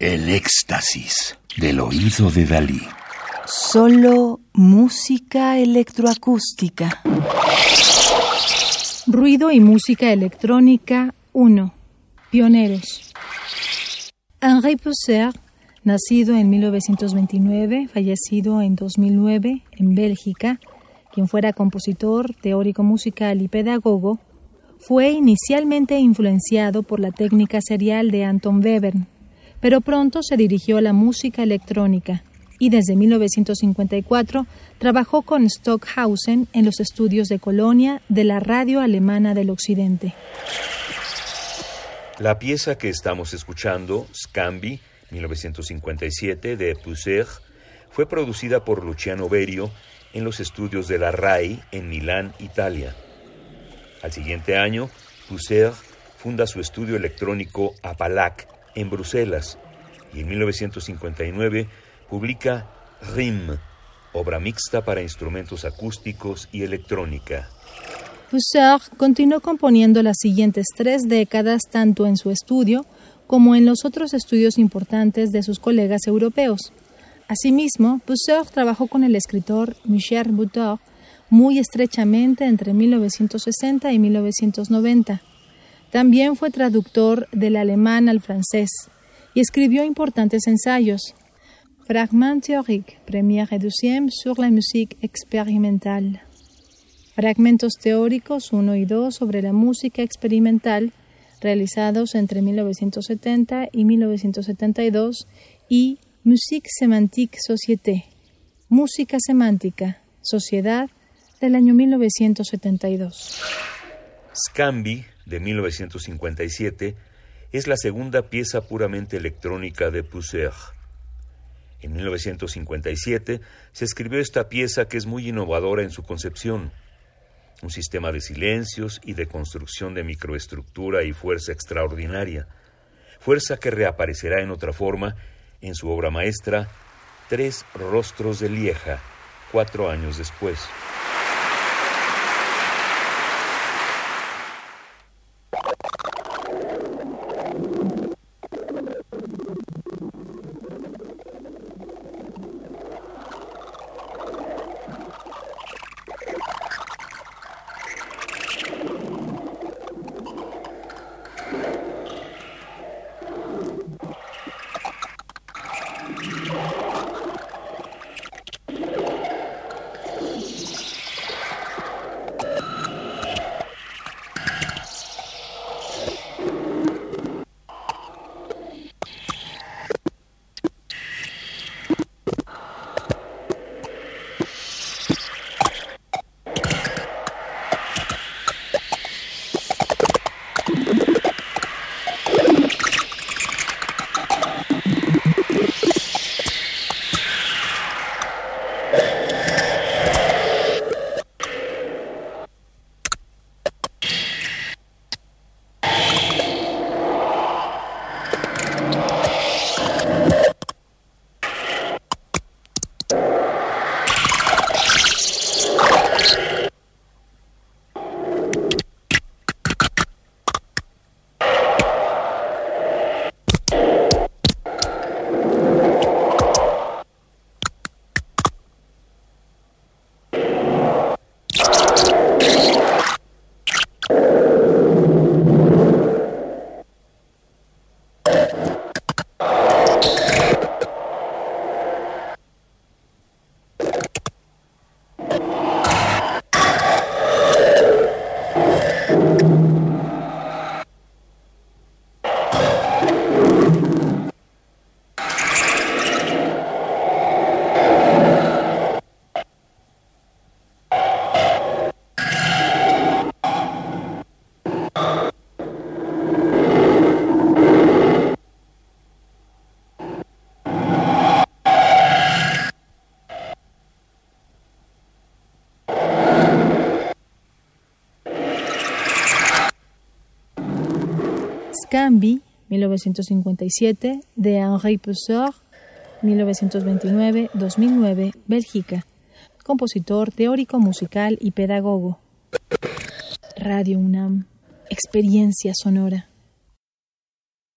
El éxtasis del oído de Dalí. Solo música electroacústica. Ruido y música electrónica 1. Pioneros. Henri Pousser, nacido en 1929, fallecido en 2009 en Bélgica, quien fuera compositor, teórico musical y pedagogo, fue inicialmente influenciado por la técnica serial de Anton Webern, pero pronto se dirigió a la música electrónica y desde 1954 trabajó con Stockhausen en los estudios de Colonia de la Radio Alemana del Occidente. La pieza que estamos escuchando, Scambi, 1957, de Pousser, fue producida por Luciano Berio en los estudios de la RAI en Milán, Italia. Al siguiente año, Pousser funda su estudio electrónico Apalac en Bruselas y en 1959 publica RIM, obra mixta para instrumentos acústicos y electrónica. Pousser continuó componiendo las siguientes tres décadas tanto en su estudio como en los otros estudios importantes de sus colegas europeos. Asimismo, Pousser trabajó con el escritor Michel Butor muy estrechamente entre 1960 y 1990. También fue traductor del alemán al francés y escribió importantes ensayos. Fragment théorique, première et deuxième sur la musique expérimentale. Fragmentos teóricos 1 y 2 sobre la música experimental, realizados entre 1970 y 1972, y Musique sémantique société, Música semántica, Sociedad, del año 1972. Scambi, de 1957, es la segunda pieza puramente electrónica de Pousser. En 1957 se escribió esta pieza que es muy innovadora en su concepción. Un sistema de silencios y de construcción de microestructura y fuerza extraordinaria. Fuerza que reaparecerá en otra forma en su obra maestra Tres Rostros de Lieja, cuatro años después. Scambi, 1957, de Henri Pousser, 1929-2009, Bélgica. Compositor, teórico musical y pedagogo. Radio UNAM. Experiencia sonora.